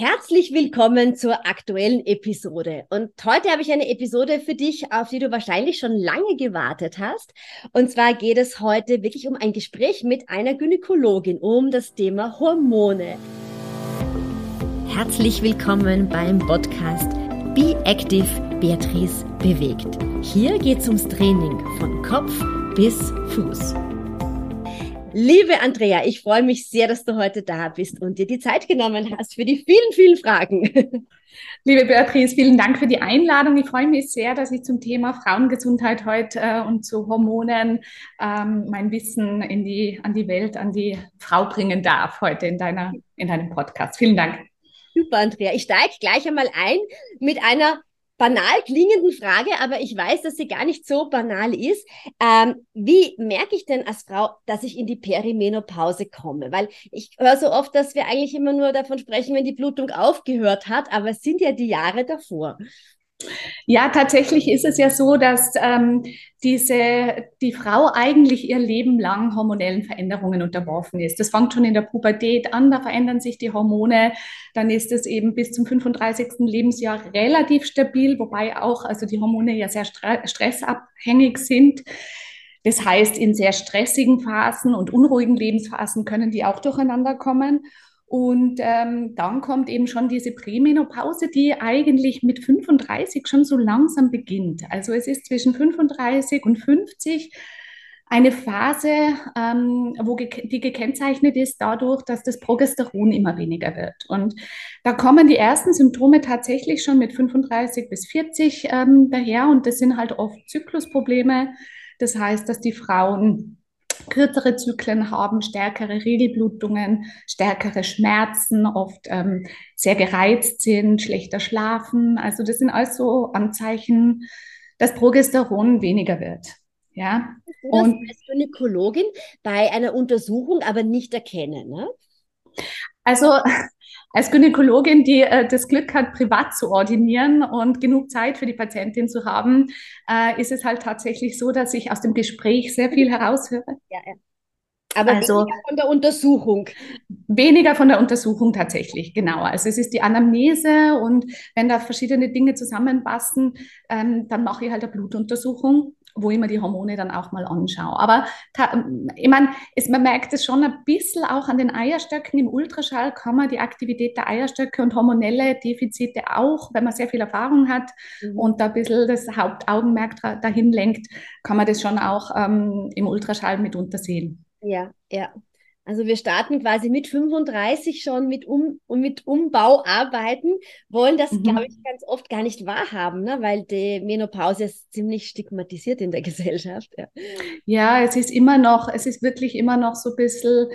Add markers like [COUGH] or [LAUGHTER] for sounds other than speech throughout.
Herzlich willkommen zur aktuellen Episode. Und heute habe ich eine Episode für dich, auf die du wahrscheinlich schon lange gewartet hast. Und zwar geht es heute wirklich um ein Gespräch mit einer Gynäkologin um das Thema Hormone. Herzlich willkommen beim Podcast Be Active Beatrice bewegt. Hier geht es ums Training von Kopf bis Fuß. Liebe Andrea, ich freue mich sehr, dass du heute da bist und dir die Zeit genommen hast für die vielen, vielen Fragen. [LAUGHS] Liebe Beatrice, vielen Dank für die Einladung. Ich freue mich sehr, dass ich zum Thema Frauengesundheit heute äh, und zu Hormonen ähm, mein Wissen in die, an die Welt, an die Frau bringen darf heute in, deiner, in deinem Podcast. Vielen Dank. Super, Andrea. Ich steige gleich einmal ein mit einer banal klingenden Frage, aber ich weiß, dass sie gar nicht so banal ist. Ähm, wie merke ich denn als Frau, dass ich in die Perimenopause komme? Weil ich höre so oft, dass wir eigentlich immer nur davon sprechen, wenn die Blutung aufgehört hat, aber es sind ja die Jahre davor. Ja, tatsächlich ist es ja so, dass ähm, diese, die Frau eigentlich ihr Leben lang hormonellen Veränderungen unterworfen ist. Das fängt schon in der Pubertät an, da verändern sich die Hormone. Dann ist es eben bis zum 35. Lebensjahr relativ stabil, wobei auch also die Hormone ja sehr stressabhängig sind. Das heißt, in sehr stressigen Phasen und unruhigen Lebensphasen können die auch durcheinander kommen. Und ähm, dann kommt eben schon diese Prämenopause, die eigentlich mit 35 schon so langsam beginnt. Also es ist zwischen 35 und 50 eine Phase, ähm, wo ge die gekennzeichnet ist dadurch, dass das Progesteron immer weniger wird. Und da kommen die ersten Symptome tatsächlich schon mit 35 bis 40 ähm, daher. Und das sind halt oft Zyklusprobleme. Das heißt, dass die Frauen kürzere Zyklen haben, stärkere Regelblutungen, stärkere Schmerzen, oft ähm, sehr gereizt sind, schlechter schlafen. Also das sind also Anzeichen, dass Progesteron weniger wird. Ja. Das und als Gynäkologin bei einer Untersuchung aber nicht erkennen. Ne? Also als Gynäkologin, die äh, das Glück hat, privat zu ordinieren und genug Zeit für die Patientin zu haben, äh, ist es halt tatsächlich so, dass ich aus dem Gespräch sehr viel heraushöre. Ja, ja. Aber also, weniger von der Untersuchung. Weniger von der Untersuchung tatsächlich, genau. Also es ist die Anamnese und wenn da verschiedene Dinge zusammenpassen, ähm, dann mache ich halt eine Blutuntersuchung wo ich mir die Hormone dann auch mal anschaue. Aber ich meine, man merkt es schon ein bisschen auch an den Eierstöcken. Im Ultraschall kann man die Aktivität der Eierstöcke und hormonelle Defizite auch, wenn man sehr viel Erfahrung hat mhm. und da ein bisschen das Hauptaugenmerk dahin lenkt, kann man das schon auch ähm, im Ultraschall mitunter sehen. Ja, ja. Also wir starten quasi mit 35 schon mit, um, mit Umbauarbeiten, wollen das, mhm. glaube ich, ganz oft gar nicht wahrhaben, ne? weil die Menopause ist ziemlich stigmatisiert in der [LAUGHS] Gesellschaft. Ja. ja, es ist immer noch, es ist wirklich immer noch so ein bisschen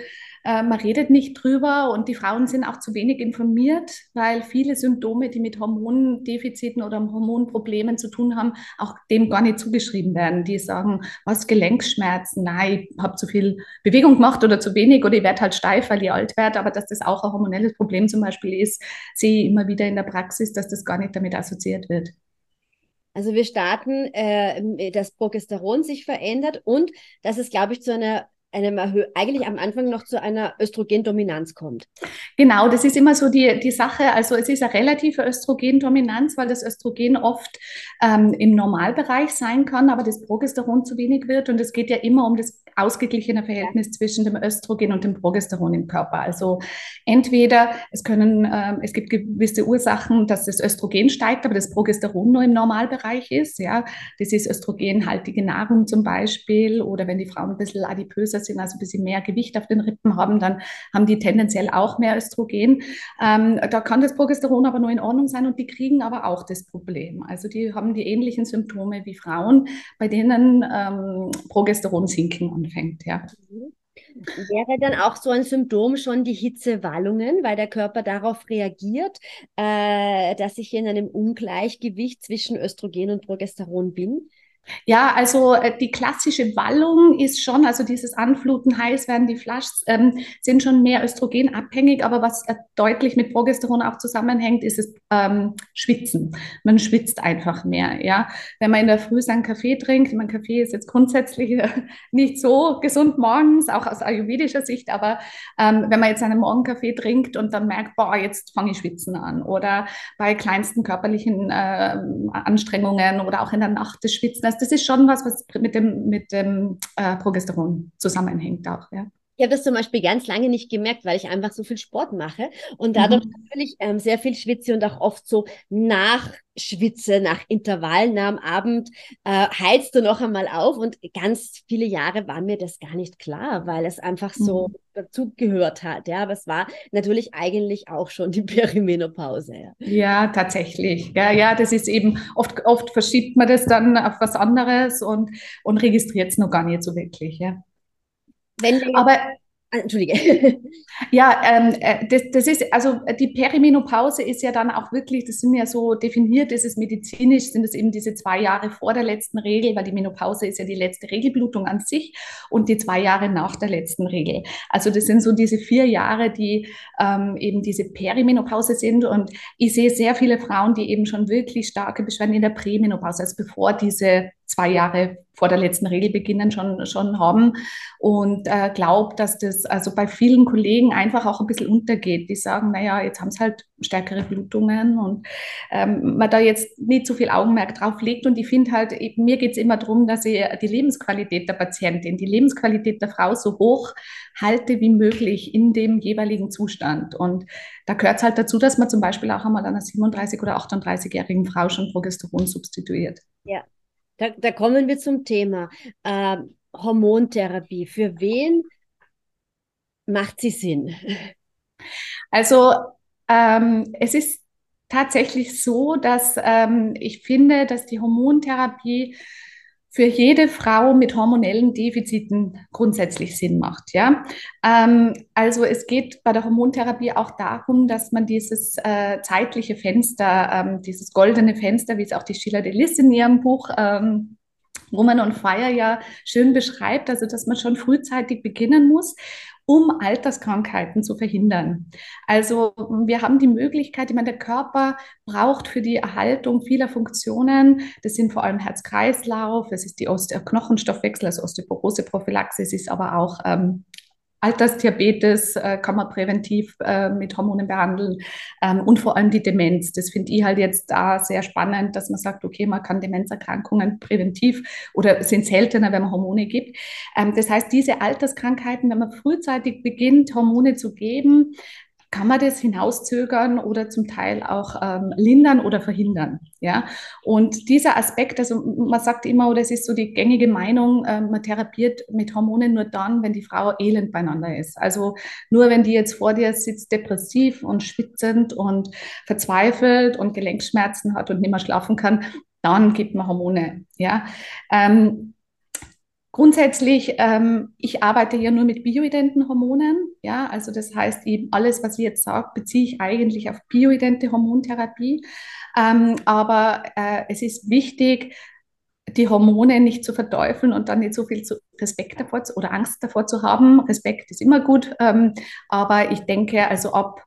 äh, man redet nicht drüber und die Frauen sind auch zu wenig informiert, weil viele Symptome, die mit Hormondefiziten oder Hormonproblemen zu tun haben, auch dem gar nicht zugeschrieben werden. Die sagen, was Gelenkschmerzen, nein, ich habe zu viel Bewegung gemacht oder zu wenig oder ich werde halt steif, weil ich alt werde, aber dass das auch ein hormonelles Problem zum Beispiel ist, sehe ich immer wieder in der Praxis, dass das gar nicht damit assoziiert wird. Also wir starten, äh, dass Progesteron sich verändert und dass es, glaube ich, zu einer einem eigentlich am Anfang noch zu einer Östrogendominanz kommt. Genau, das ist immer so die, die Sache. Also es ist eine relative Östrogendominanz, weil das Östrogen oft ähm, im Normalbereich sein kann, aber das Progesteron zu wenig wird. Und es geht ja immer um das ausgeglichene Verhältnis zwischen dem Östrogen und dem Progesteron im Körper. Also entweder es können, äh, es gibt gewisse Ursachen, dass das Östrogen steigt, aber das Progesteron nur im Normalbereich ist. Ja, das ist östrogenhaltige Nahrung zum Beispiel oder wenn die Frauen ein bisschen adipöser sind, also ein bisschen mehr Gewicht auf den Rippen haben, dann haben die tendenziell auch mehr Östrogen. Ähm, da kann das Progesteron aber nur in Ordnung sein und die kriegen aber auch das Problem. Also die haben die ähnlichen Symptome wie Frauen, bei denen ähm, Progesteron sinken anfängt. Ja. Wäre dann auch so ein Symptom schon die Hitzewallungen, weil der Körper darauf reagiert, äh, dass ich in einem Ungleichgewicht zwischen Östrogen und Progesteron bin? Ja, also äh, die klassische Wallung ist schon, also dieses Anfluten, heiß werden, die Flaschs ähm, sind schon mehr östrogenabhängig, aber was äh, deutlich mit Progesteron auch zusammenhängt, ist das ähm, Schwitzen. Man schwitzt einfach mehr, ja. Wenn man in der Früh seinen Kaffee trinkt, mein Kaffee ist jetzt grundsätzlich äh, nicht so gesund morgens, auch aus ayurvedischer Sicht, aber ähm, wenn man jetzt einen Morgenkaffee trinkt und dann merkt, boah, jetzt fange ich schwitzen an oder bei kleinsten körperlichen äh, Anstrengungen oder auch in der Nacht das Schwitzen, das ist schon was, was mit dem, mit dem äh, Progesteron zusammenhängt auch, ja. Ich habe das zum Beispiel ganz lange nicht gemerkt, weil ich einfach so viel Sport mache und dadurch mhm. natürlich ähm, sehr viel schwitze und auch oft so nachschwitze, nach Intervallen am Abend äh, heizt du noch einmal auf und ganz viele Jahre war mir das gar nicht klar, weil es einfach so mhm. dazu gehört hat. Ja, aber es war natürlich eigentlich auch schon die [LAUGHS] Perimenopause. Ja, ja tatsächlich. Ja, ja, das ist eben oft, oft verschiebt man das dann auf was anderes und, und registriert es noch gar nicht so wirklich. Ja. Wenn Aber ah, Entschuldige. [LAUGHS] Ja, ähm, äh, das, das ist, also die Perimenopause ist ja dann auch wirklich, das sind ja so definiert, ist es medizinisch, sind es eben diese zwei Jahre vor der letzten Regel, weil die Menopause ist ja die letzte Regelblutung an sich und die zwei Jahre nach der letzten Regel. Also das sind so diese vier Jahre, die ähm, eben diese Perimenopause sind und ich sehe sehr viele Frauen, die eben schon wirklich starke Beschwerden in der Prämenopause, also bevor diese zwei Jahre vor der letzten Regel beginnen schon, schon haben und äh, glaube, dass das also bei vielen Kollegen einfach auch ein bisschen untergeht. Die sagen, naja, jetzt haben sie halt stärkere Blutungen und ähm, man da jetzt nicht so viel Augenmerk drauf legt. Und ich finde halt, mir geht es immer darum, dass ich die Lebensqualität der Patientin, die Lebensqualität der Frau so hoch halte wie möglich in dem jeweiligen Zustand. Und da gehört es halt dazu, dass man zum Beispiel auch einmal einer 37- oder 38-jährigen Frau schon Progesteron substituiert. Ja, da, da kommen wir zum Thema äh, Hormontherapie. Für wen macht sie Sinn? Also ähm, es ist tatsächlich so, dass ähm, ich finde, dass die Hormontherapie für jede Frau mit hormonellen Defiziten grundsätzlich Sinn macht. Ja? Ähm, also es geht bei der Hormontherapie auch darum, dass man dieses äh, zeitliche Fenster, ähm, dieses goldene Fenster, wie es auch die Sheila Delis in ihrem Buch ähm, Woman on Fire ja schön beschreibt, also dass man schon frühzeitig beginnen muss um Alterskrankheiten zu verhindern. Also wir haben die Möglichkeit, ich meine, der Körper braucht für die Erhaltung vieler Funktionen, das sind vor allem Herz-Kreislauf, es ist die Oste Knochenstoffwechsel, also Osteoporose-Prophylaxe, es ist aber auch ähm, Altersdiabetes äh, kann man präventiv äh, mit Hormonen behandeln ähm, und vor allem die Demenz. Das finde ich halt jetzt da sehr spannend, dass man sagt, okay, man kann Demenzerkrankungen präventiv oder sind seltener, wenn man Hormone gibt. Ähm, das heißt, diese Alterskrankheiten, wenn man frühzeitig beginnt, Hormone zu geben, kann man das hinauszögern oder zum Teil auch ähm, lindern oder verhindern. Ja? Und dieser Aspekt, also man sagt immer, oder es ist so die gängige Meinung, äh, man therapiert mit Hormonen nur dann, wenn die Frau elend beieinander ist. Also nur wenn die jetzt vor dir sitzt, depressiv und schwitzend und verzweifelt und Gelenkschmerzen hat und nicht mehr schlafen kann, dann gibt man Hormone. Ja? Ähm, Grundsätzlich, ähm, ich arbeite ja nur mit bioidenten Hormonen. Ja, also das heißt eben alles, was ich jetzt sage, beziehe ich eigentlich auf bioidente Hormontherapie. Ähm, aber äh, es ist wichtig, die Hormone nicht zu verteufeln und dann nicht so viel zu Respekt davor zu, oder Angst davor zu haben. Respekt ist immer gut, ähm, aber ich denke, also ab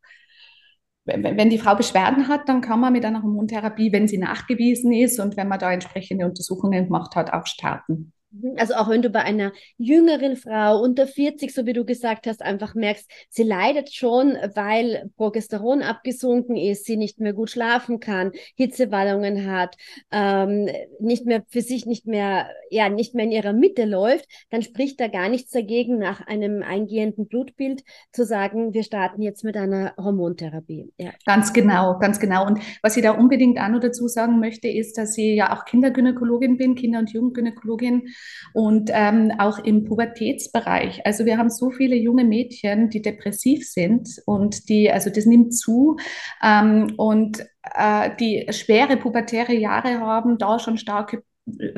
wenn die Frau Beschwerden hat, dann kann man mit einer Hormontherapie, wenn sie nachgewiesen ist und wenn man da entsprechende Untersuchungen gemacht hat, auch starten. Mhm. Also auch wenn du bei einer jüngeren Frau unter 40, so wie du gesagt hast, einfach merkst, sie leidet schon, weil Progesteron abgesunken ist, sie nicht mehr gut schlafen kann, Hitzewallungen hat, ähm, nicht mehr für sich nicht mehr, ja, nicht mehr in ihrer Mitte läuft, dann spricht da gar nichts dagegen, nach einem eingehenden Blutbild zu sagen, wir starten jetzt mit einer Hormontherapie. Ja. Ganz genau, ganz genau. Und was ich da unbedingt auch noch dazu sagen möchte, ist, dass ich ja auch Kindergynäkologin bin, Kinder- und Jugendgynäkologin und ähm, auch im Pubertätsbereich. Also wir haben so viele junge Mädchen, die depressiv sind und die, also das nimmt zu ähm, und äh, die schwere pubertäre Jahre haben, da schon starke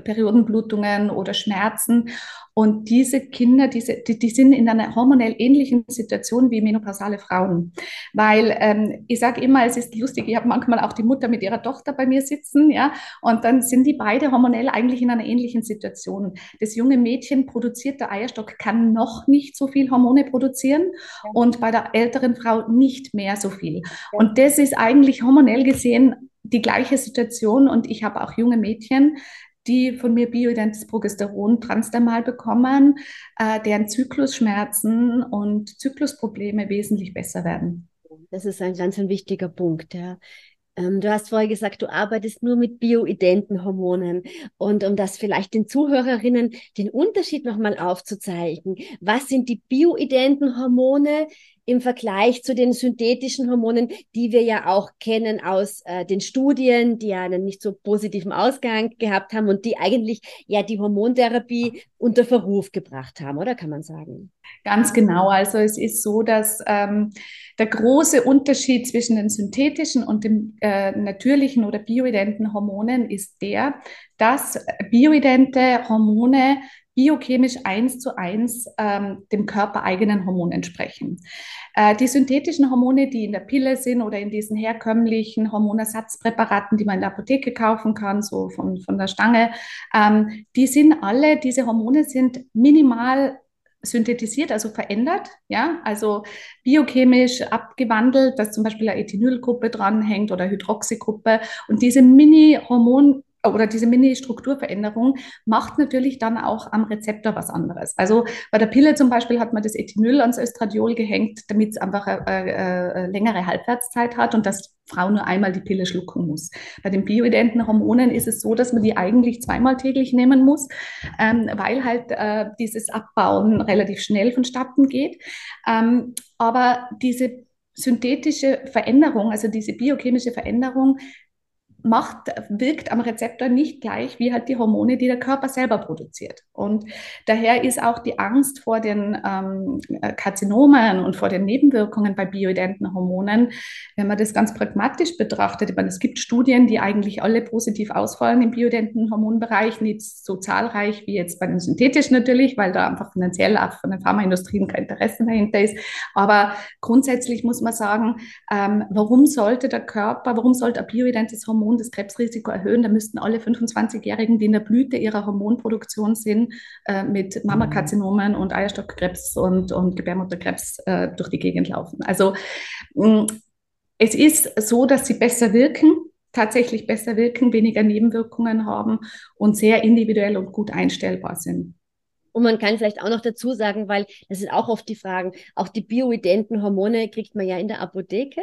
Periodenblutungen oder Schmerzen. Und diese Kinder, diese, die, die sind in einer hormonell ähnlichen Situation wie menopausale Frauen. Weil ähm, ich sage immer, es ist lustig, ich habe manchmal auch die Mutter mit ihrer Tochter bei mir sitzen, ja, und dann sind die beide hormonell eigentlich in einer ähnlichen Situation. Das junge Mädchen produziert, der Eierstock kann noch nicht so viel Hormone produzieren ja. und bei der älteren Frau nicht mehr so viel. Ja. Und das ist eigentlich hormonell gesehen die gleiche Situation und ich habe auch junge Mädchen, die von mir bioidentes Progesteron transdermal bekommen, äh, deren Zyklusschmerzen und Zyklusprobleme wesentlich besser werden. Das ist ein ganz ein wichtiger Punkt, ja. Ähm, du hast vorher gesagt, du arbeitest nur mit bioidenten Hormonen. Und um das vielleicht den Zuhörerinnen den Unterschied nochmal aufzuzeigen, was sind die bioidenten Hormone? Im Vergleich zu den synthetischen Hormonen, die wir ja auch kennen aus äh, den Studien, die ja einen nicht so positiven Ausgang gehabt haben und die eigentlich ja die Hormontherapie unter Verruf gebracht haben, oder kann man sagen? Ganz genau. Also es ist so, dass ähm, der große Unterschied zwischen den synthetischen und den äh, natürlichen oder bioidenten Hormonen ist der, dass bioidente Hormone biochemisch eins zu eins ähm, dem körpereigenen Hormon entsprechen. Äh, die synthetischen Hormone, die in der Pille sind oder in diesen herkömmlichen Hormonersatzpräparaten, die man in der Apotheke kaufen kann, so von, von der Stange, ähm, die sind alle, diese Hormone sind minimal synthetisiert, also verändert, ja, also biochemisch abgewandelt, dass zum Beispiel eine Ethinylgruppe dranhängt oder Hydroxygruppe und diese Mini-Hormon oder diese Mini-Strukturveränderung macht natürlich dann auch am Rezeptor was anderes. Also bei der Pille zum Beispiel hat man das Ethinyl ans Östradiol gehängt, damit es einfach eine, eine, eine längere Halbwertszeit hat und dass Frau nur einmal die Pille schlucken muss. Bei den bioidenten Hormonen ist es so, dass man die eigentlich zweimal täglich nehmen muss, ähm, weil halt äh, dieses Abbauen relativ schnell vonstatten geht. Ähm, aber diese synthetische Veränderung, also diese biochemische Veränderung, macht, wirkt am Rezeptor nicht gleich wie halt die Hormone, die der Körper selber produziert. Und daher ist auch die Angst vor den ähm, Karzinomen und vor den Nebenwirkungen bei bioidenten Hormonen, wenn man das ganz pragmatisch betrachtet, meine, es gibt Studien, die eigentlich alle positiv ausfallen im bioidenten Hormonbereich, nicht so zahlreich wie jetzt bei den synthetischen natürlich, weil da einfach finanziell auch von den Pharmaindustrien kein Interesse dahinter ist. Aber grundsätzlich muss man sagen, ähm, warum sollte der Körper, warum sollte ein bioidentes Hormon Hormon das Krebsrisiko erhöhen, dann müssten alle 25-Jährigen, die in der Blüte ihrer Hormonproduktion sind, äh, mit Mammakarzinomen und Eierstockkrebs und, und Gebärmutterkrebs äh, durch die Gegend laufen. Also mh, mm, es ist so, dass sie besser wirken, tatsächlich besser wirken, weniger Nebenwirkungen haben und sehr individuell und gut einstellbar sind. Und man kann vielleicht auch noch dazu sagen, weil das sind auch oft die Fragen, auch die bioidenten Hormone kriegt man ja in der Apotheke.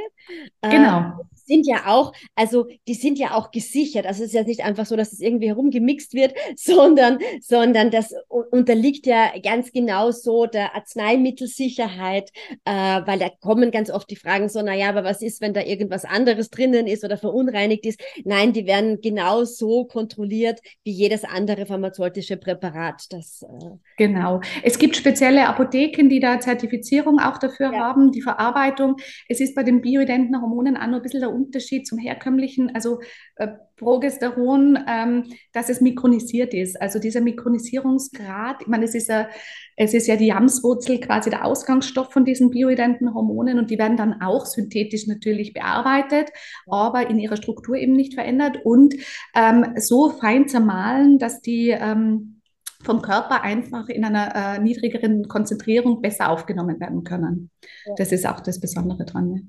Genau. Sind ja auch, also die sind ja auch gesichert. Also es ist ja nicht einfach so, dass es irgendwie herumgemixt wird, [LAUGHS] sondern, sondern das unterliegt ja ganz genau so der Arzneimittelsicherheit, äh, weil da kommen ganz oft die Fragen so, naja, aber was ist, wenn da irgendwas anderes drinnen ist oder verunreinigt ist? Nein, die werden genau so kontrolliert wie jedes andere pharmazeutische Präparat. Das, äh genau. Es gibt spezielle Apotheken, die da Zertifizierung auch dafür ja. haben, die Verarbeitung. Es ist bei den bioidenten Hormonen auch nur ein bisschen der Unterschied zum herkömmlichen, also äh, Progesteron, ähm, dass es mikronisiert ist. Also dieser Mikronisierungsgrad, ich meine, es ist ja, es ist ja die Jamswurzel quasi der Ausgangsstoff von diesen bioidenten Hormonen und die werden dann auch synthetisch natürlich bearbeitet, aber in ihrer Struktur eben nicht verändert und ähm, so fein zermahlen, dass die ähm, vom Körper einfach in einer äh, niedrigeren Konzentrierung besser aufgenommen werden können. Das ist auch das Besondere dran. Ne?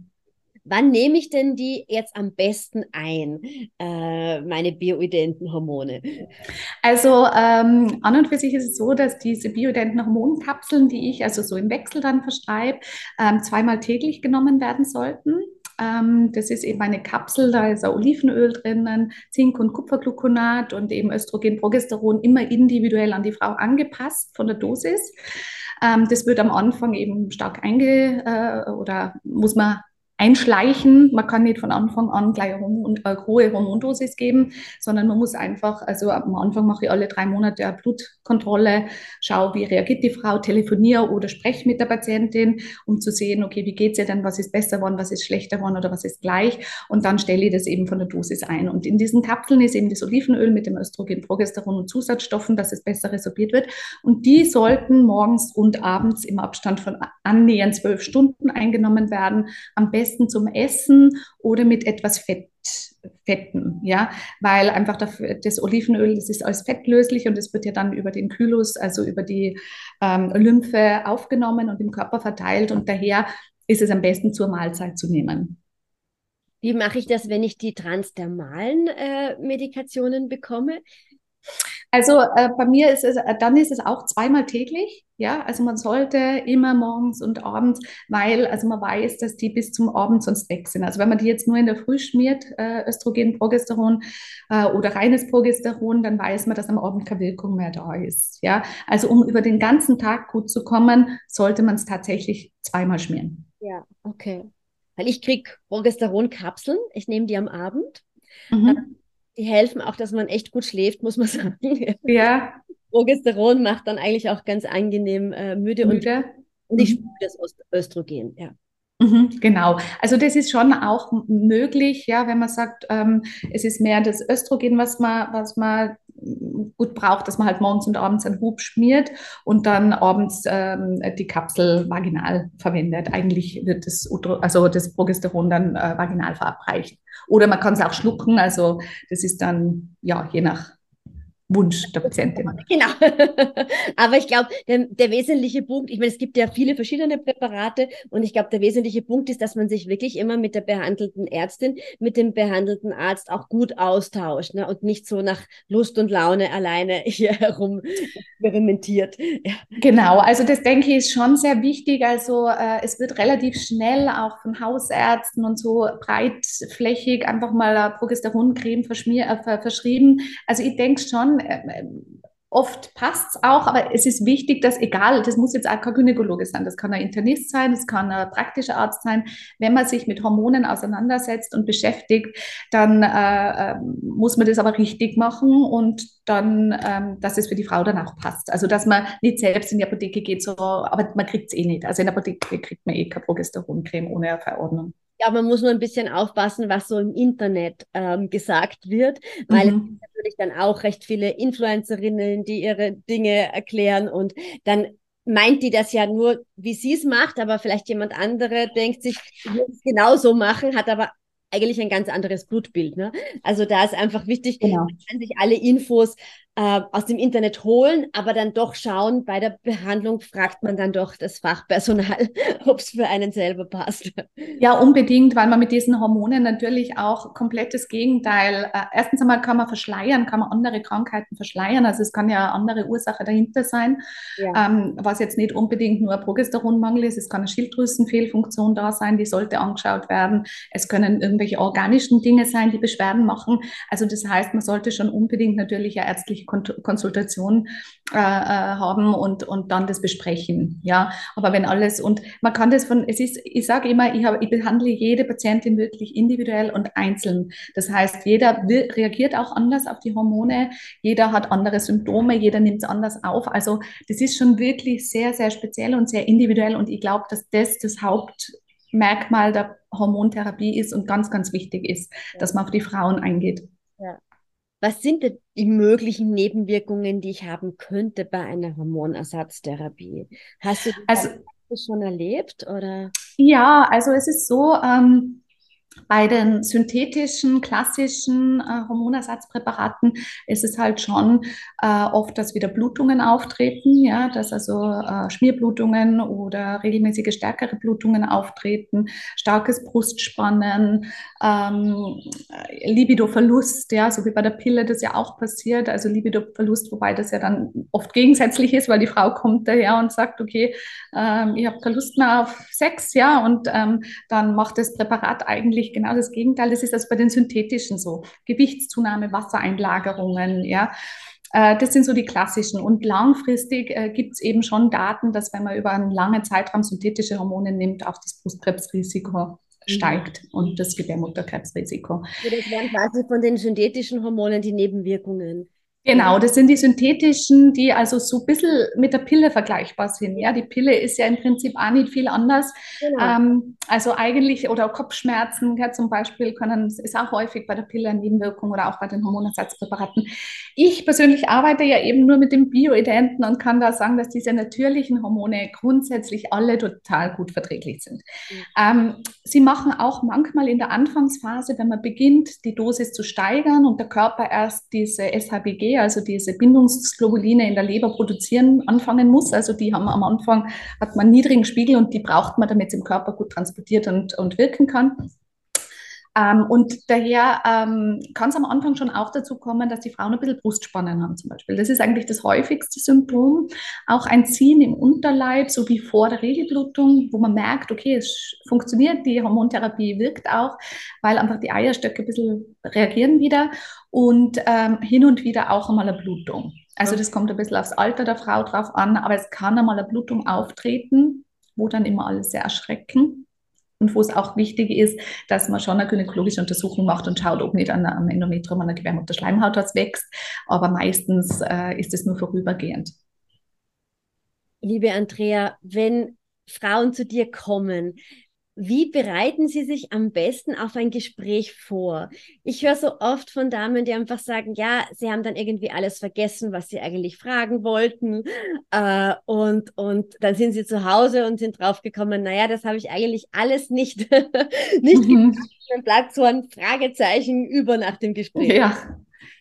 Wann nehme ich denn die jetzt am besten ein, äh, meine bioidenten Hormone? Also ähm, an und für sich ist es so, dass diese bioidenten Hormonkapseln, die ich also so im Wechsel dann verschreibe, ähm, zweimal täglich genommen werden sollten. Ähm, das ist eben eine Kapsel, da ist Olivenöl drinnen, Zink- und Kupfergluconat und eben Östrogen, Progesteron immer individuell an die Frau angepasst von der Dosis. Ähm, das wird am Anfang eben stark einge äh, oder muss man einschleichen. Man kann nicht von Anfang an gleich eine, eine hohe Hormondosis geben, sondern man muss einfach, also am Anfang mache ich alle drei Monate eine Blutkontrolle, schaue, wie reagiert die Frau, telefoniere oder spreche mit der Patientin, um zu sehen, okay, wie geht es ihr denn, was ist besser geworden, was ist schlechter geworden oder was ist gleich. Und dann stelle ich das eben von der Dosis ein. Und in diesen Kapseln ist eben das Olivenöl mit dem Östrogen, Progesteron und Zusatzstoffen, dass es besser resorbiert wird. Und die sollten morgens und abends im Abstand von annähernd zwölf Stunden eingenommen werden. Am besten besten zum Essen oder mit etwas Fett. Fetten, ja, weil einfach das Olivenöl, das ist als fettlöslich und es wird ja dann über den Kylus, also über die ähm, Lymphe aufgenommen und im Körper verteilt und daher ist es am besten zur Mahlzeit zu nehmen. Wie mache ich das, wenn ich die transdermalen äh, Medikationen bekomme? Also äh, bei mir ist es, äh, dann ist es auch zweimal täglich. Ja, also man sollte immer morgens und abends, weil also man weiß, dass die bis zum Abend sonst weg sind. Also wenn man die jetzt nur in der Früh schmiert, äh, Östrogen, Progesteron äh, oder reines Progesteron, dann weiß man, dass am Abend keine Wirkung mehr da ist. Ja, also um über den ganzen Tag gut zu kommen, sollte man es tatsächlich zweimal schmieren. Ja, okay. Weil ich kriege Progesteronkapseln, ich nehme die am Abend. Mhm die helfen auch, dass man echt gut schläft, muss man [LAUGHS] sagen. Ja. Progesteron macht dann eigentlich auch ganz angenehm äh, müde, müde, und, ich mhm. spüre das Östrogen, ja. Mhm, genau. Also das ist schon auch möglich, ja, wenn man sagt, ähm, es ist mehr das Östrogen, was man, was man gut braucht, dass man halt morgens und abends einen Hub schmiert und dann abends ähm, die Kapsel vaginal verwendet. Eigentlich wird das, also das Progesteron dann äh, vaginal verabreicht. Oder man kann es auch schlucken, also das ist dann ja je nach Wunsch der Patientin. [LAUGHS] Genau. Aber ich glaube, der, der, wesentliche Punkt, ich meine, es gibt ja viele verschiedene Präparate und ich glaube, der wesentliche Punkt ist, dass man sich wirklich immer mit der behandelten Ärztin, mit dem behandelten Arzt auch gut austauscht ne? und nicht so nach Lust und Laune alleine [LAUGHS] hier herum experimentiert. Ja. Genau, also das denke ich ist schon sehr wichtig. Also äh, es wird relativ schnell auch von Hausärzten und so breitflächig einfach mal eine Progesteroncreme äh, verschrieben. Also ich denke schon, ähm, oft passt es auch, aber es ist wichtig, dass egal, das muss jetzt auch kein Gynäkologe sein, das kann ein Internist sein, das kann ein praktischer Arzt sein, wenn man sich mit Hormonen auseinandersetzt und beschäftigt, dann äh, ähm, muss man das aber richtig machen und dann, ähm, dass es für die Frau dann auch passt. Also, dass man nicht selbst in die Apotheke geht, so, aber man kriegt es eh nicht. Also in der Apotheke kriegt man eh keine Progesteroncreme ohne Verordnung. Ja, man muss nur ein bisschen aufpassen, was so im Internet ähm, gesagt wird, weil mhm. es natürlich dann auch recht viele Influencerinnen, die ihre Dinge erklären und dann meint die das ja nur, wie sie es macht, aber vielleicht jemand andere denkt sich, ich will es genauso machen, hat aber eigentlich ein ganz anderes Blutbild. Ne? Also da ist einfach wichtig, genau. man kann sich alle Infos äh, aus dem Internet holen, aber dann doch schauen, bei der Behandlung fragt man dann doch das Fachpersonal, [LAUGHS] ob es für einen selber passt. Ja, unbedingt, weil man mit diesen Hormonen natürlich auch komplettes Gegenteil. Äh, erstens einmal kann man verschleiern, kann man andere Krankheiten verschleiern. Also es kann ja eine andere Ursache dahinter sein, ja. ähm, was jetzt nicht unbedingt nur Progesteronmangel ist. Es kann eine Schilddrüsenfehlfunktion da sein, die sollte angeschaut werden. Es können irgendwelche organischen Dinge sein, die Beschwerden machen. Also das heißt, man sollte schon unbedingt natürlich eine ärztliche Konsultation äh, äh, haben und, und dann das besprechen. Ja, aber wenn alles und man kann das von, es ist, ich sage immer, ich, habe, ich behandle jede Patientin wirklich individuell und einzeln. Das heißt, jeder reagiert auch anders auf die Hormone, jeder hat andere Symptome, jeder nimmt es anders auf. Also das ist schon wirklich sehr, sehr speziell und sehr individuell und ich glaube, dass das das Hauptmerkmal der Hormontherapie ist und ganz, ganz wichtig ist, dass man auf die Frauen eingeht. Ja. Was sind denn die möglichen Nebenwirkungen, die ich haben könnte bei einer Hormonersatztherapie? Hast du das also, schon erlebt oder? Ja, also es ist so, ähm, bei den synthetischen, klassischen äh, Hormonersatzpräparaten ist es halt schon äh, oft, dass wieder Blutungen auftreten, ja, dass also äh, Schmierblutungen oder regelmäßige stärkere Blutungen auftreten, starkes Brustspannen, ähm, Libidoverlust, ja, so wie bei der Pille das ja auch passiert, also Libidoverlust, wobei das ja dann oft gegensätzlich ist, weil die Frau kommt daher und sagt, okay, ähm, ich habe keine Lust mehr auf Sex, ja, und ähm, dann macht das Präparat eigentlich eigentlich genau das Gegenteil. Das ist also bei den synthetischen so. Gewichtszunahme, Wassereinlagerungen, ja. Äh, das sind so die klassischen. Und langfristig äh, gibt es eben schon Daten, dass wenn man über einen langen Zeitraum synthetische Hormone nimmt, auch das Brustkrebsrisiko steigt und das Gebärmutterkrebsrisiko. Das wären quasi von den synthetischen Hormonen die Nebenwirkungen. Genau, das sind die synthetischen, die also so ein bisschen mit der Pille vergleichbar sind. Ja, die Pille ist ja im Prinzip auch nicht viel anders. Genau. Ähm, also eigentlich, oder Kopfschmerzen ja, zum Beispiel können, ist auch häufig bei der Pille eine Nebenwirkung oder auch bei den Hormonersatzpräparaten. Ich persönlich arbeite ja eben nur mit dem Bioidenten und kann da sagen, dass diese natürlichen Hormone grundsätzlich alle total gut verträglich sind. Mhm. Ähm, sie machen auch manchmal in der Anfangsphase, wenn man beginnt, die Dosis zu steigern und der Körper erst diese SHBG also diese Bindungsglobuline in der Leber produzieren anfangen muss. Also die haben am Anfang, hat man niedrigen Spiegel und die braucht man, damit es im Körper gut transportiert und, und wirken kann. Ähm, und daher ähm, kann es am Anfang schon auch dazu kommen, dass die Frauen ein bisschen Brustspannen haben zum Beispiel. Das ist eigentlich das häufigste Symptom. Auch ein Ziehen im Unterleib, so wie vor der Regelblutung, wo man merkt, okay, es funktioniert, die Hormontherapie wirkt auch, weil einfach die Eierstöcke ein bisschen reagieren wieder und ähm, hin und wieder auch einmal eine Blutung. Also das kommt ein bisschen aufs Alter der Frau drauf an, aber es kann einmal eine Blutung auftreten, wo dann immer alles sehr erschrecken und wo es auch wichtig ist, dass man schon eine gynäkologische Untersuchung macht und schaut, ob nicht an einem Endometrium, an der Gebärmutterschleimhaut was wächst. Aber meistens äh, ist es nur vorübergehend. Liebe Andrea, wenn Frauen zu dir kommen, wie bereiten Sie sich am besten auf ein Gespräch vor? Ich höre so oft von Damen, die einfach sagen, ja, sie haben dann irgendwie alles vergessen, was sie eigentlich fragen wollten. Äh, und, und dann sind sie zu Hause und sind draufgekommen, naja, das habe ich eigentlich alles nicht, [LAUGHS] nicht mhm. Dann bleibt so ein Fragezeichen über nach dem Gespräch. Ja.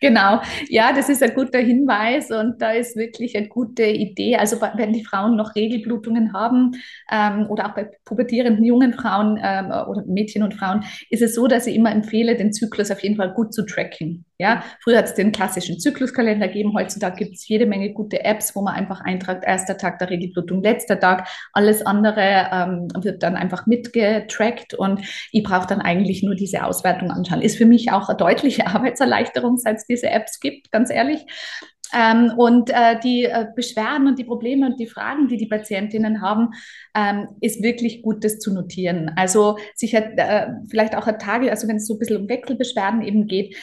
Genau, ja, das ist ein guter Hinweis und da ist wirklich eine gute Idee. Also wenn die Frauen noch Regelblutungen haben ähm, oder auch bei pubertierenden jungen Frauen ähm, oder Mädchen und Frauen, ist es so, dass ich immer empfehle, den Zyklus auf jeden Fall gut zu tracken. Ja, früher hat es den klassischen Zykluskalender gegeben, heutzutage gibt es jede Menge gute Apps, wo man einfach eintragt, erster Tag der Regelblutung, letzter Tag, alles andere ähm, wird dann einfach mitgetrackt und ich brauche dann eigentlich nur diese Auswertung anschauen. Ist für mich auch eine deutliche [LAUGHS] Arbeitserleichterung, seit es diese Apps gibt, ganz ehrlich. Ähm, und äh, die äh, Beschwerden und die Probleme und die Fragen, die die Patientinnen haben, ähm, ist wirklich gut, das zu notieren. Also sicher äh, vielleicht auch Tage, also wenn es so ein bisschen um Wechselbeschwerden eben geht,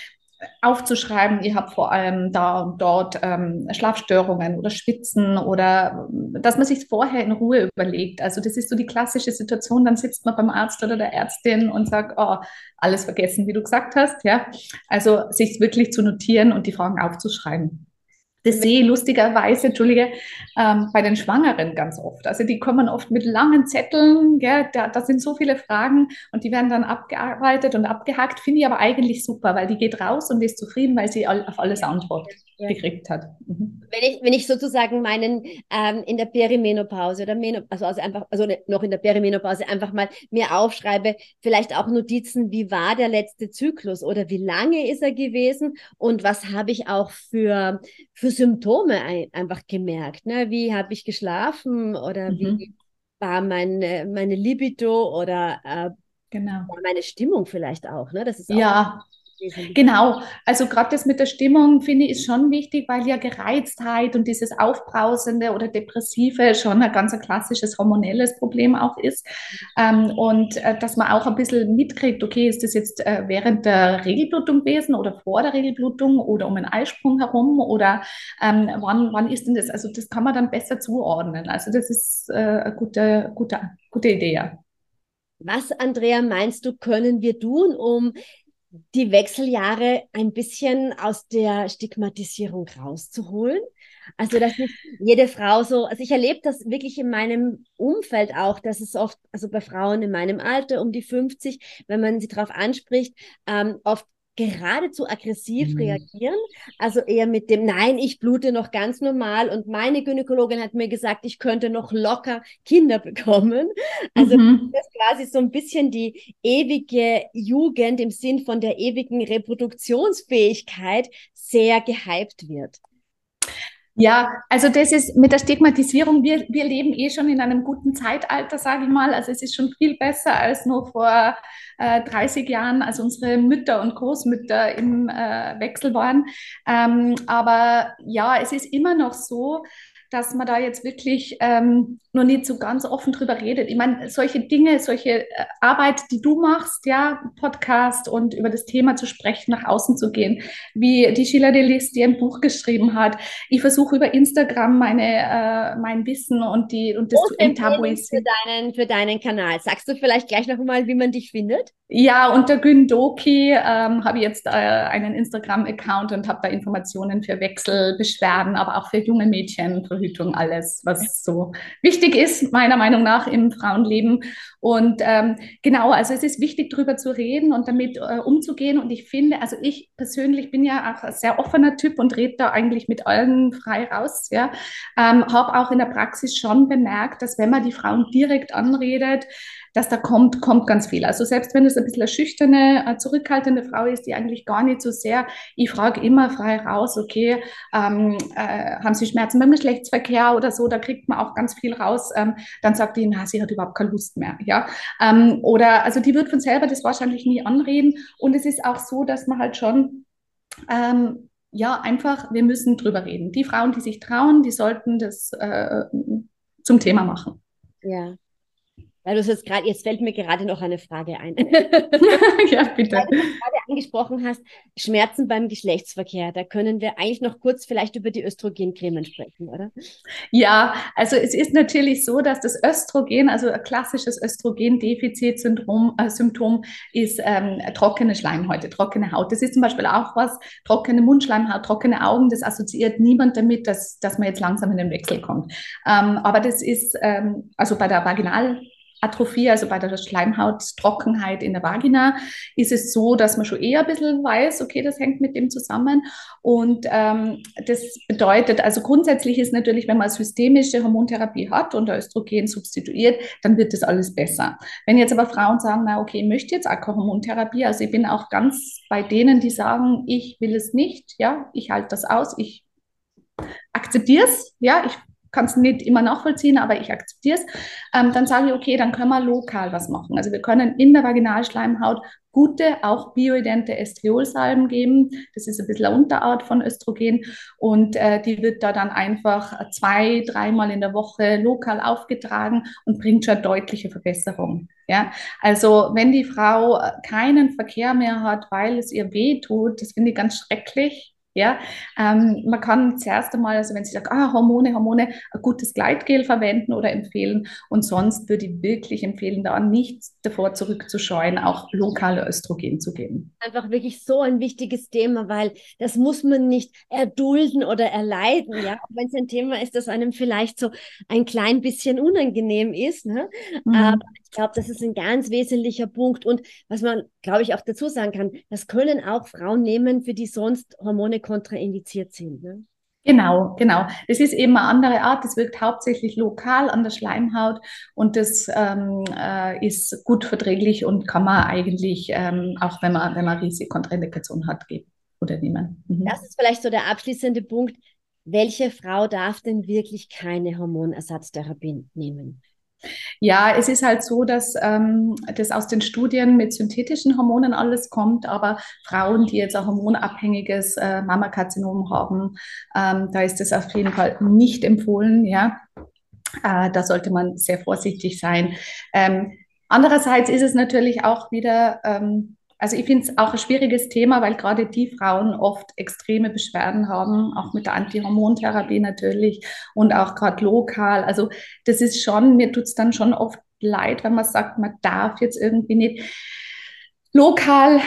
aufzuschreiben, ihr habt vor allem da und dort ähm, Schlafstörungen oder Schwitzen oder dass man sich vorher in Ruhe überlegt. Also das ist so die klassische Situation, dann sitzt man beim Arzt oder der Ärztin und sagt, oh, alles vergessen, wie du gesagt hast. Ja? Also sich wirklich zu notieren und die Fragen aufzuschreiben. Das sehe ich lustigerweise, Entschuldige, ähm, bei den Schwangeren ganz oft. Also die kommen oft mit langen Zetteln, gell, da, da sind so viele Fragen und die werden dann abgearbeitet und abgehakt. Finde ich aber eigentlich super, weil die geht raus und ist zufrieden, weil sie all, auf alles Antwort ja. gekriegt hat. Mhm. Wenn, ich, wenn ich sozusagen meinen ähm, in der Perimenopause oder Menop also, also einfach, also ne, noch in der Perimenopause einfach mal mir aufschreibe, vielleicht auch Notizen, wie war der letzte Zyklus oder wie lange ist er gewesen und was habe ich auch für, für Symptome ein, einfach gemerkt. Ne? Wie habe ich geschlafen oder mhm. wie war meine, meine Libido oder äh, genau. meine Stimmung vielleicht auch. Ne? Das ist auch ja. Genau, also gerade das mit der Stimmung finde ich ist schon wichtig, weil ja Gereiztheit und dieses Aufbrausende oder Depressive schon ein ganz ein klassisches hormonelles Problem auch ist. Ähm, und äh, dass man auch ein bisschen mitkriegt, okay, ist das jetzt äh, während der Regelblutung gewesen oder vor der Regelblutung oder um einen Eisprung herum oder ähm, wann, wann ist denn das? Also das kann man dann besser zuordnen. Also das ist äh, eine gute, gute, gute Idee. Was, Andrea, meinst du, können wir tun, um die Wechseljahre ein bisschen aus der Stigmatisierung rauszuholen. Also, dass nicht jede Frau so, also ich erlebe das wirklich in meinem Umfeld auch, dass es oft, also bei Frauen in meinem Alter um die 50, wenn man sie darauf anspricht, ähm, oft geradezu aggressiv mhm. reagieren. Also eher mit dem, nein, ich blute noch ganz normal und meine Gynäkologin hat mir gesagt, ich könnte noch locker Kinder bekommen. Also mhm. das ist quasi so ein bisschen die ewige Jugend im Sinn von der ewigen Reproduktionsfähigkeit sehr gehypt wird. Ja, also das ist mit der Stigmatisierung, wir, wir leben eh schon in einem guten Zeitalter, sage ich mal. Also es ist schon viel besser als nur vor äh, 30 Jahren, als unsere Mütter und Großmütter im äh, Wechsel waren. Ähm, aber ja, es ist immer noch so, dass man da jetzt wirklich ähm, noch nicht so ganz offen drüber redet. Ich meine, solche Dinge, solche äh, Arbeit, die du machst, ja, Podcast und über das Thema zu sprechen, nach außen zu gehen, wie die Sheila Delis, die ein Buch geschrieben hat. Ich versuche über Instagram meine, äh, mein Wissen und die und das zu enttabuisieren. Für deinen, für deinen Kanal. Sagst du vielleicht gleich noch mal, wie man dich findet? Ja, unter Gündoki ähm, habe ich jetzt äh, einen Instagram-Account und habe da Informationen für Wechselbeschwerden, aber auch für junge Mädchen, Verhütung, alles, was so wichtig ist, meiner Meinung nach, im Frauenleben. Und ähm, genau, also es ist wichtig, darüber zu reden und damit äh, umzugehen. Und ich finde, also ich persönlich bin ja auch ein sehr offener Typ und rede da eigentlich mit allen frei raus. Ja, ähm, habe auch in der Praxis schon bemerkt, dass wenn man die Frauen direkt anredet, dass da kommt, kommt ganz viel. Also selbst wenn es ein bisschen eine schüchterne, eine zurückhaltende Frau ist, die eigentlich gar nicht so sehr, ich frage immer frei raus, okay, ähm, äh, haben Sie Schmerzen beim Geschlechtsverkehr oder so, da kriegt man auch ganz viel raus. Ähm, dann sagt die, na, sie hat überhaupt keine Lust mehr. Ja? Ähm, oder also die wird von selber das wahrscheinlich nie anreden. Und es ist auch so, dass man halt schon ähm, ja, einfach, wir müssen drüber reden. Die Frauen, die sich trauen, die sollten das äh, zum Thema machen. Ja, weil du es jetzt gerade, jetzt fällt mir gerade noch eine Frage ein. [LAUGHS] [LAUGHS] ja, bitte. Weil du gerade angesprochen hast, Schmerzen beim Geschlechtsverkehr. Da können wir eigentlich noch kurz vielleicht über die Östrogencremen sprechen, oder? Ja, also es ist natürlich so, dass das Östrogen, also ein klassisches Östrogendefizitsyndrom, äh, Symptom ist ähm, trockene Schleimhäute, trockene Haut. Das ist zum Beispiel auch was, trockene Mundschleimhaut, trockene Augen, das assoziiert niemand damit, dass, dass man jetzt langsam in den Wechsel kommt. Ähm, aber das ist, ähm, also bei der Vaginal Atrophie, also bei der Schleimhauttrockenheit in der Vagina, ist es so, dass man schon eher ein bisschen weiß, okay, das hängt mit dem zusammen. Und ähm, das bedeutet, also grundsätzlich ist natürlich, wenn man systemische Hormontherapie hat und Östrogen substituiert, dann wird das alles besser. Wenn jetzt aber Frauen sagen, na okay, ich möchte jetzt auch Hormontherapie, also ich bin auch ganz bei denen, die sagen, ich will es nicht, ja, ich halte das aus, ich akzeptiere es, ja, ich kann es nicht immer nachvollziehen, aber ich akzeptiere es, ähm, dann sage ich, okay, dann können wir lokal was machen. Also wir können in der Vaginalschleimhaut gute, auch bioidente Estriolsalben geben. Das ist ein bisschen eine Unterart von Östrogen und äh, die wird da dann einfach zwei, dreimal in der Woche lokal aufgetragen und bringt schon deutliche Verbesserung. Ja, also wenn die Frau keinen Verkehr mehr hat, weil es ihr weh tut, das finde ich ganz schrecklich. Ja, ähm, man kann zuerst einmal, also wenn Sie sagen, ah, Hormone, Hormone, ein gutes Gleitgel verwenden oder empfehlen. Und sonst würde ich wirklich empfehlen, da nicht davor zurückzuscheuen, auch lokale Östrogen zu geben. Einfach wirklich so ein wichtiges Thema, weil das muss man nicht erdulden oder erleiden, ja, auch wenn es ein Thema ist, das einem vielleicht so ein klein bisschen unangenehm ist. Ne? Mhm. Aber glaube, das ist ein ganz wesentlicher Punkt. Und was man, glaube ich, auch dazu sagen kann, das können auch Frauen nehmen, für die sonst Hormone kontraindiziert sind. Ne? Genau, genau. Das ist eben eine andere Art. Das wirkt hauptsächlich lokal an der Schleimhaut und das ähm, äh, ist gut verträglich und kann man eigentlich, ähm, auch wenn man, wenn man riesige Kontraindikation hat, geben oder nehmen. Mhm. Das ist vielleicht so der abschließende Punkt. Welche Frau darf denn wirklich keine Hormonersatztherapie nehmen? Ja, es ist halt so, dass ähm, das aus den Studien mit synthetischen Hormonen alles kommt, aber Frauen, die jetzt ein hormonabhängiges äh, Mammakarzinom haben, ähm, da ist das auf jeden Fall nicht empfohlen. Ja, äh, da sollte man sehr vorsichtig sein. Ähm, andererseits ist es natürlich auch wieder ähm, also ich finde es auch ein schwieriges Thema, weil gerade die Frauen oft extreme Beschwerden haben, auch mit der Antihormontherapie natürlich und auch gerade lokal. Also das ist schon, mir tut es dann schon oft leid, wenn man sagt, man darf jetzt irgendwie nicht lokal,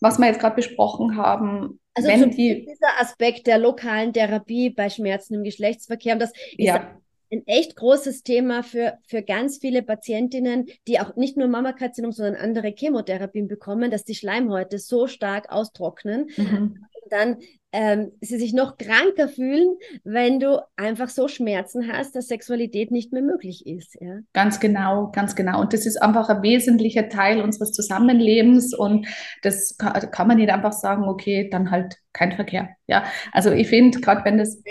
was wir jetzt gerade besprochen haben, also die, dieser Aspekt der lokalen Therapie bei Schmerzen im Geschlechtsverkehr, und das ist ja ein echt großes Thema für, für ganz viele Patientinnen, die auch nicht nur Mammakarzinom, sondern andere Chemotherapien bekommen, dass die Schleimhäute so stark austrocknen. Mhm. Dann ähm, sie sich noch kranker fühlen, wenn du einfach so Schmerzen hast, dass Sexualität nicht mehr möglich ist. Ja? Ganz genau, ganz genau. Und das ist einfach ein wesentlicher Teil unseres Zusammenlebens und das kann, kann man nicht einfach sagen, okay, dann halt kein Verkehr. Ja, also ich finde, gerade wenn das.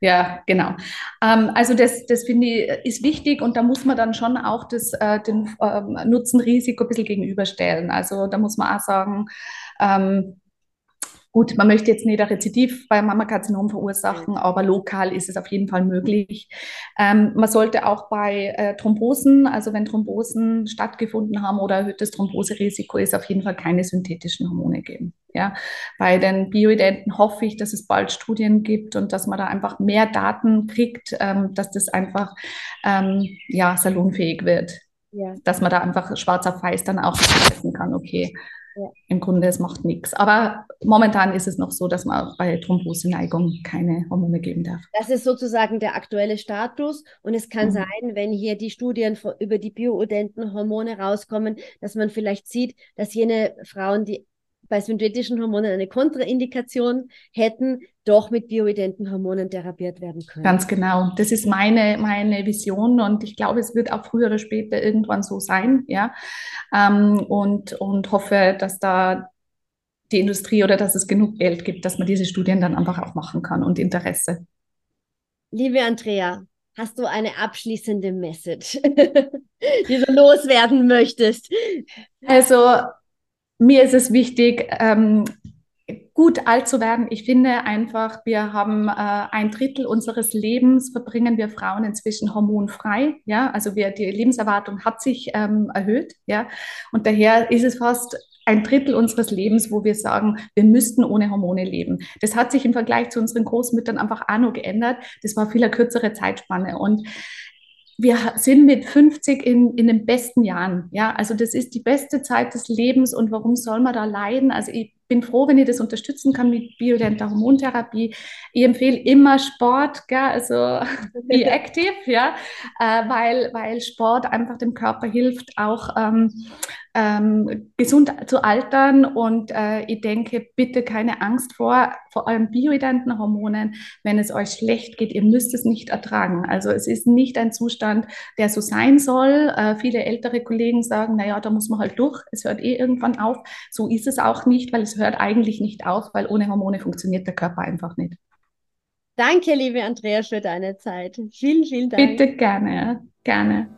Ja, genau. Ähm, also das, das finde ich ist wichtig und da muss man dann schon auch das, äh, den ähm, Nutzen-Risiko ein bisschen gegenüberstellen. Also da muss man auch sagen, ähm, Gut, man möchte jetzt nicht ein Rezidiv bei Mammakarzinom verursachen, aber lokal ist es auf jeden Fall möglich. Ähm, man sollte auch bei äh, Thrombosen, also wenn Thrombosen stattgefunden haben oder erhöhtes Thromboserisiko ist, auf jeden Fall keine synthetischen Hormone geben. Ja, bei den Bioidenten hoffe ich, dass es bald Studien gibt und dass man da einfach mehr Daten kriegt, ähm, dass das einfach ähm, ja salonfähig wird. Ja. Dass man da einfach schwarz auf weiß dann auch wissen kann, okay, ja. Im Grunde, es macht nichts. Aber momentan ist es noch so, dass man auch bei Thromboseneigung keine Hormone geben darf. Das ist sozusagen der aktuelle Status. Und es kann mhm. sein, wenn hier die Studien über die bioodenten Hormone rauskommen, dass man vielleicht sieht, dass jene Frauen, die bei synthetischen Hormonen eine Kontraindikation hätten, doch mit bioidenten Hormonen therapiert werden können. Ganz genau. Das ist meine, meine Vision und ich glaube, es wird auch früher oder später irgendwann so sein, ja. Ähm, und, und hoffe, dass da die Industrie oder dass es genug Geld gibt, dass man diese Studien dann einfach auch machen kann und Interesse. Liebe Andrea, hast du eine abschließende Message, [LAUGHS] die du loswerden möchtest? Also mir ist es wichtig, ähm, gut alt zu werden. Ich finde einfach, wir haben äh, ein Drittel unseres Lebens verbringen wir Frauen inzwischen hormonfrei. Ja, also wir, die Lebenserwartung hat sich ähm, erhöht. Ja, und daher ist es fast ein Drittel unseres Lebens, wo wir sagen, wir müssten ohne Hormone leben. Das hat sich im Vergleich zu unseren Großmüttern einfach auch noch geändert. Das war viel eine kürzere Zeitspanne und wir sind mit 50 in, in den besten Jahren. Ja, also das ist die beste Zeit des Lebens und warum soll man da leiden? Also ich bin froh, wenn ich das unterstützen kann mit biodenter Hormontherapie. Ich empfehle immer Sport, gell? also [LAUGHS] be active, ja, äh, weil, weil Sport einfach dem Körper hilft, auch ähm, ähm, gesund zu altern. Und äh, ich denke, bitte keine Angst vor, vor allem bioidenten Hormonen. Wenn es euch schlecht geht, ihr müsst es nicht ertragen. Also es ist nicht ein Zustand, der so sein soll. Äh, viele ältere Kollegen sagen, naja, da muss man halt durch. Es hört eh irgendwann auf. So ist es auch nicht, weil es hört eigentlich nicht auf, weil ohne Hormone funktioniert der Körper einfach nicht. Danke, liebe Andrea, für deine Zeit. Vielen, vielen Dank. Bitte gerne, gerne.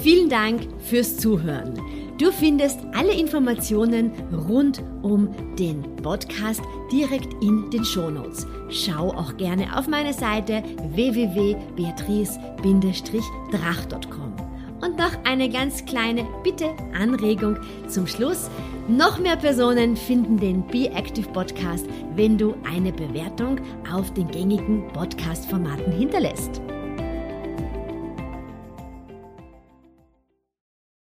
Vielen Dank fürs Zuhören. Du findest alle Informationen rund um den Podcast direkt in den Shownotes. Schau auch gerne auf meine Seite www.beatrice-drach.com. Und noch eine ganz kleine Bitte, Anregung zum Schluss. Noch mehr Personen finden den Be Active Podcast, wenn du eine Bewertung auf den gängigen Podcast-Formaten hinterlässt.